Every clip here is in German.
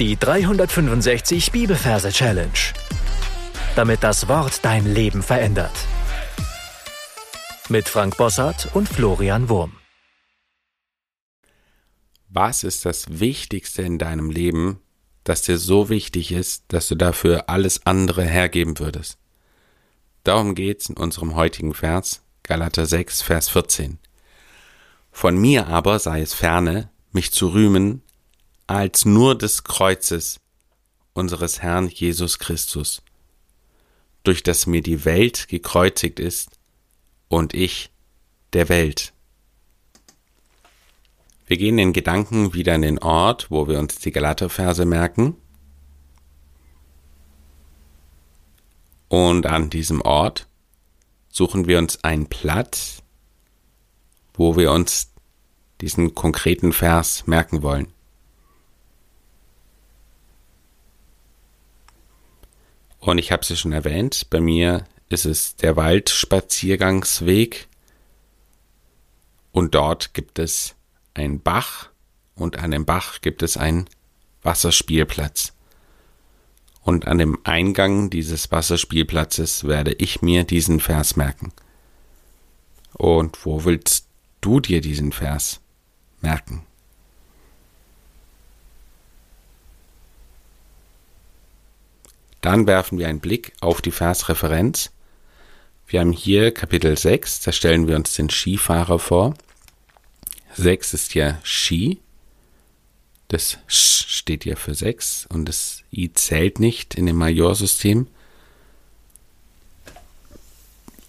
Die 365 Bibelverse Challenge. Damit das Wort dein Leben verändert. Mit Frank Bossart und Florian Wurm. Was ist das Wichtigste in deinem Leben, das dir so wichtig ist, dass du dafür alles andere hergeben würdest? Darum geht's in unserem heutigen Vers, Galater 6, Vers 14. Von mir aber sei es ferne, mich zu rühmen, als nur des Kreuzes unseres Herrn Jesus Christus, durch das mir die Welt gekreuzigt ist und ich der Welt. Wir gehen in Gedanken wieder an den Ort, wo wir uns die Galaterverse merken. Und an diesem Ort suchen wir uns einen Platz, wo wir uns diesen konkreten Vers merken wollen. Und ich habe es ja schon erwähnt, bei mir ist es der Waldspaziergangsweg. Und dort gibt es einen Bach und an dem Bach gibt es einen Wasserspielplatz. Und an dem Eingang dieses Wasserspielplatzes werde ich mir diesen Vers merken. Und wo willst du dir diesen Vers merken? Dann werfen wir einen Blick auf die Versreferenz. Wir haben hier Kapitel 6, da stellen wir uns den Skifahrer vor. 6 ist ja Ski. Das Sch steht hier für 6 und das I zählt nicht in dem Majorsystem.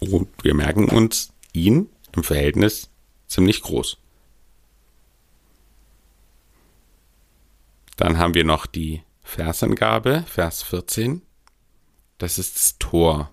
Und wir merken uns ihn im Verhältnis ziemlich groß. Dann haben wir noch die Versangabe, Vers 14. Das ist das Tor.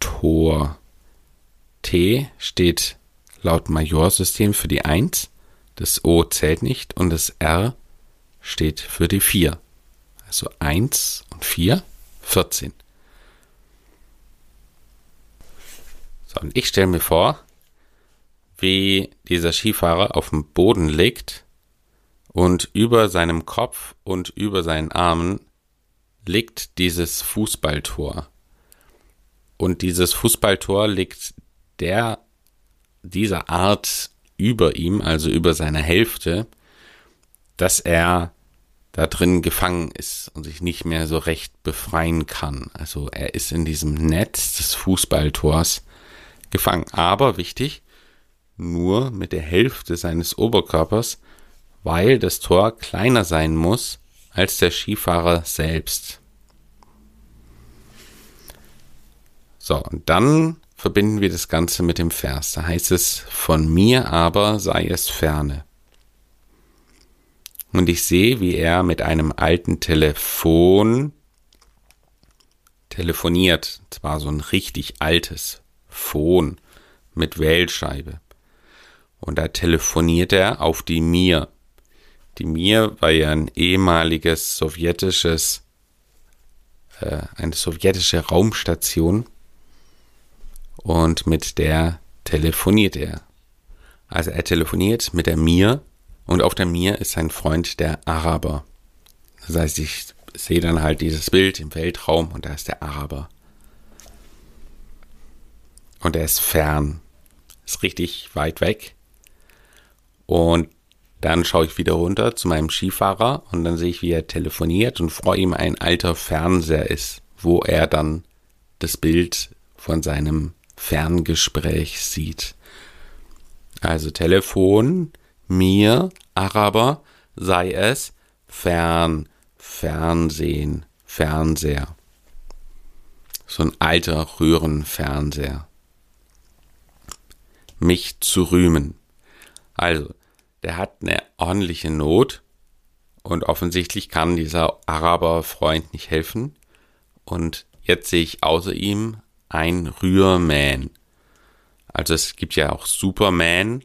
Tor. T steht laut Majorsystem für die 1, das O zählt nicht und das R steht für die 4. Also 1 und 4, 14. So, und ich stelle mir vor, wie dieser Skifahrer auf dem Boden liegt und über seinem Kopf und über seinen Armen liegt dieses Fußballtor. Und dieses Fußballtor liegt der dieser Art über ihm, also über seiner Hälfte, dass er da drin gefangen ist und sich nicht mehr so recht befreien kann. Also er ist in diesem Netz des Fußballtors gefangen. Aber wichtig, nur mit der Hälfte seines Oberkörpers weil das Tor kleiner sein muss als der Skifahrer selbst. So, und dann verbinden wir das Ganze mit dem Vers. Da heißt es, von mir aber sei es ferne. Und ich sehe, wie er mit einem alten Telefon telefoniert. Zwar so ein richtig altes Phone mit Wählscheibe. Und da telefoniert er auf die Mir. Die Mir war ja ein ehemaliges sowjetisches, äh, eine sowjetische Raumstation und mit der telefoniert er. Also er telefoniert mit der Mir und auf der Mir ist sein Freund der Araber. Das heißt, ich sehe dann halt dieses Bild im Weltraum und da ist der Araber. Und er ist fern. Ist richtig weit weg. Und dann schaue ich wieder runter zu meinem Skifahrer und dann sehe ich, wie er telefoniert und vor ihm ein alter Fernseher ist, wo er dann das Bild von seinem Ferngespräch sieht. Also Telefon, mir, Araber, sei es fern, Fernsehen, Fernseher. So ein alter Röhrenfernseher. Mich zu rühmen. Also, der hat eine ordentliche Not und offensichtlich kann dieser Araberfreund nicht helfen. Und jetzt sehe ich außer ihm ein Rührman. Also es gibt ja auch Superman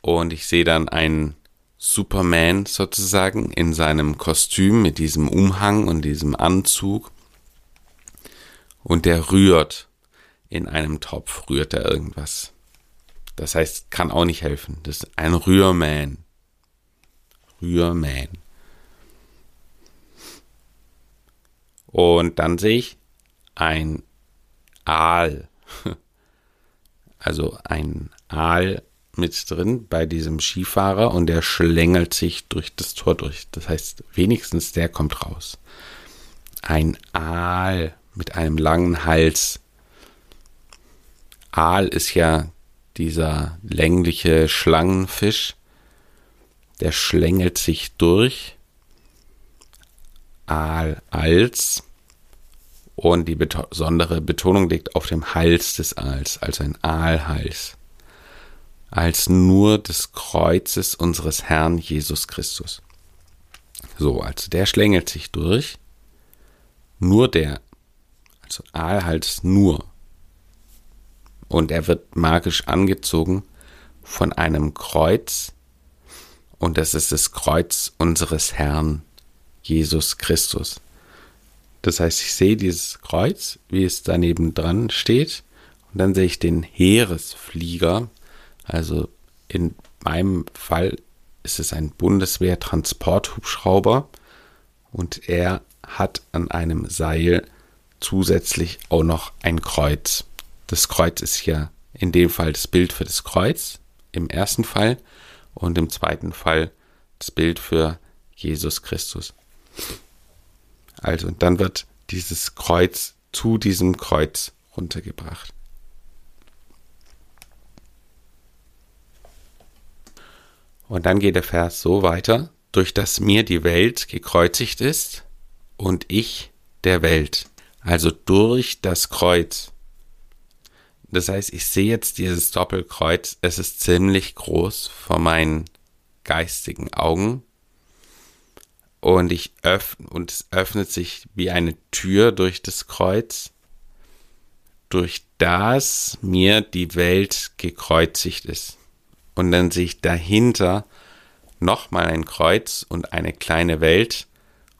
und ich sehe dann einen Superman sozusagen in seinem Kostüm mit diesem Umhang und diesem Anzug und der rührt in einem Topf, rührt er irgendwas. Das heißt, kann auch nicht helfen. Das ist ein Rührman. Rührman. Und dann sehe ich ein Aal. Also ein Aal mit drin bei diesem Skifahrer und der schlängelt sich durch das Tor durch. Das heißt, wenigstens der kommt raus. Ein Aal mit einem langen Hals. Aal ist ja dieser längliche Schlangenfisch. Der schlängelt sich durch. Aal als und die besondere Betonung liegt auf dem Hals des Aals, also ein Aalhals, als nur des Kreuzes unseres Herrn Jesus Christus. So, also der schlängelt sich durch, nur der, also Aalhals nur. Und er wird magisch angezogen von einem Kreuz, und das ist das Kreuz unseres Herrn Jesus Christus. Das heißt, ich sehe dieses Kreuz, wie es daneben dran steht, und dann sehe ich den Heeresflieger. Also in meinem Fall ist es ein Bundeswehr-Transporthubschrauber und er hat an einem Seil zusätzlich auch noch ein Kreuz. Das Kreuz ist ja in dem Fall das Bild für das Kreuz, im ersten Fall, und im zweiten Fall das Bild für Jesus Christus. Also, dann wird dieses Kreuz zu diesem Kreuz runtergebracht. Und dann geht der Vers so weiter, durch das mir die Welt gekreuzigt ist und ich der Welt. Also durch das Kreuz. Das heißt, ich sehe jetzt dieses Doppelkreuz, es ist ziemlich groß vor meinen geistigen Augen und ich öffne und es öffnet sich wie eine Tür durch das Kreuz, durch das mir die Welt gekreuzigt ist. Und dann sehe ich dahinter nochmal ein Kreuz und eine kleine Welt.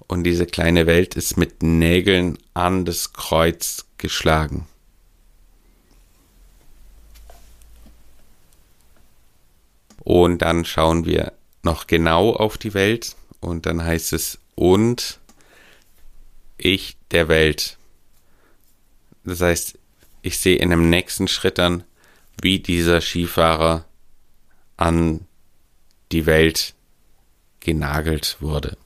Und diese kleine Welt ist mit Nägeln an das Kreuz geschlagen. Und dann schauen wir noch genau auf die Welt und dann heißt es und ich der Welt. Das heißt, ich sehe in dem nächsten Schritt dann, wie dieser Skifahrer an die Welt genagelt wurde.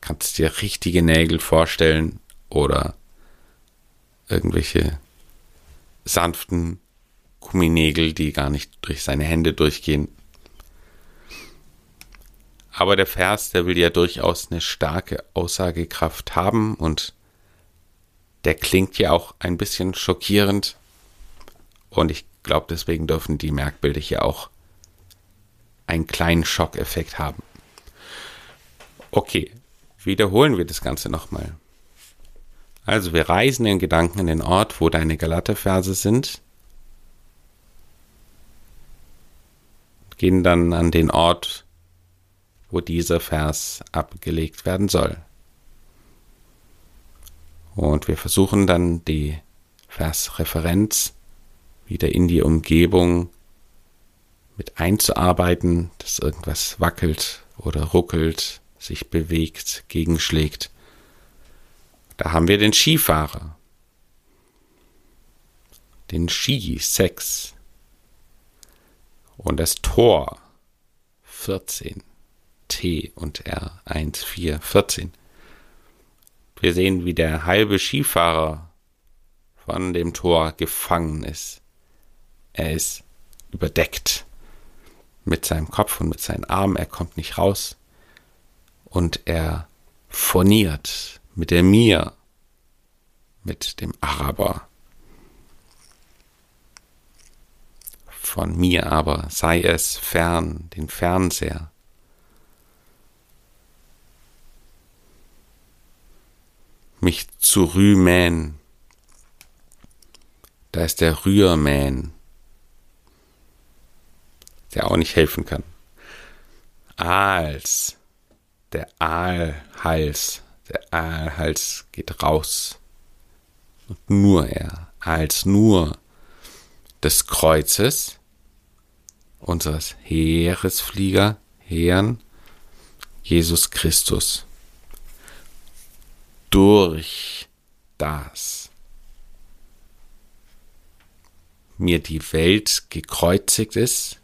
Kannst dir richtige Nägel vorstellen oder irgendwelche sanften Gumminägel, die gar nicht durch seine Hände durchgehen. Aber der Vers, der will ja durchaus eine starke Aussagekraft haben und der klingt ja auch ein bisschen schockierend. Und ich glaube, deswegen dürfen die Merkbilder hier auch einen kleinen Schockeffekt haben. Okay, wiederholen wir das Ganze nochmal. Also wir reisen in Gedanken in den Ort, wo deine Galaterverse sind, gehen dann an den Ort, wo dieser Vers abgelegt werden soll. Und wir versuchen dann die Versreferenz wieder in die Umgebung mit einzuarbeiten, dass irgendwas wackelt oder ruckelt, sich bewegt, gegenschlägt. Da haben wir den Skifahrer, den Ski 6 und das Tor 14. T und R 1, 4, 14. Wir sehen, wie der halbe Skifahrer von dem Tor gefangen ist. Er ist überdeckt mit seinem Kopf und mit seinen Armen. Er kommt nicht raus. Und er furniert mit der Mir, mit dem Araber. Von mir aber sei es fern, den Fernseher, mich zu rühmen. Da ist der Rührmähen, der auch nicht helfen kann. Aals, der Aalhals, der Aalhals geht raus. Und nur er, als nur des Kreuzes, unseres Heeresflieger, Herrn, Jesus Christus durch das mir die Welt gekreuzigt ist,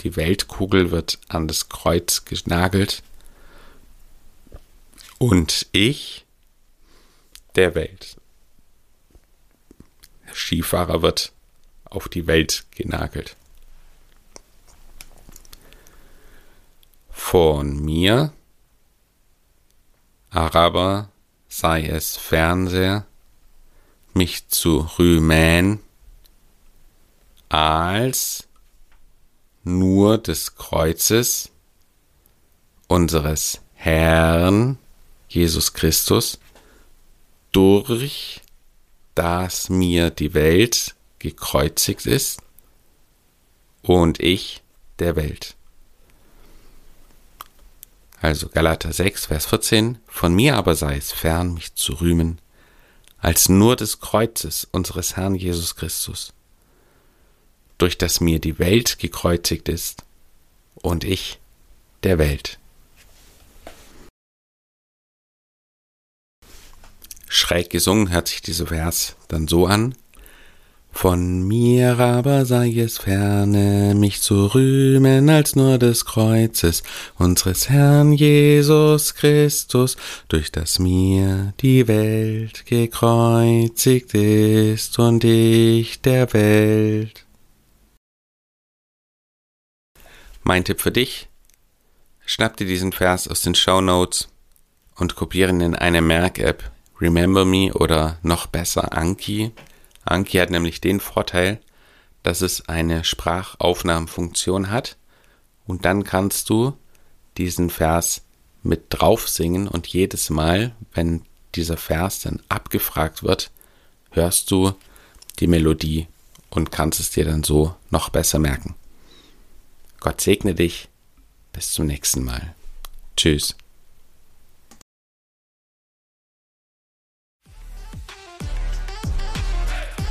die Weltkugel wird an das Kreuz genagelt und ich der Welt. Skifahrer wird auf die Welt genagelt. Von mir, Araber, sei es Fernseher, mich zu rühmen als nur des Kreuzes unseres Herrn Jesus Christus, durch das mir die Welt gekreuzigt ist und ich der Welt. Also Galater 6, Vers 14, von mir aber sei es fern, mich zu rühmen, als nur des Kreuzes unseres Herrn Jesus Christus, durch das mir die Welt gekreuzigt ist und ich der Welt. Schräg gesungen hört sich dieser Vers dann so an. Von mir aber sei es ferne, mich zu rühmen als nur des Kreuzes unseres Herrn Jesus Christus, durch das mir die Welt gekreuzigt ist und ich der Welt. Mein Tipp für dich, schnapp dir diesen Vers aus den Show Notes und kopiere ihn in eine Merk-App, Remember Me oder noch besser Anki Anki hat nämlich den Vorteil, dass es eine Sprachaufnahmefunktion hat und dann kannst du diesen Vers mit drauf singen und jedes Mal, wenn dieser Vers dann abgefragt wird, hörst du die Melodie und kannst es dir dann so noch besser merken. Gott segne dich. Bis zum nächsten Mal. Tschüss.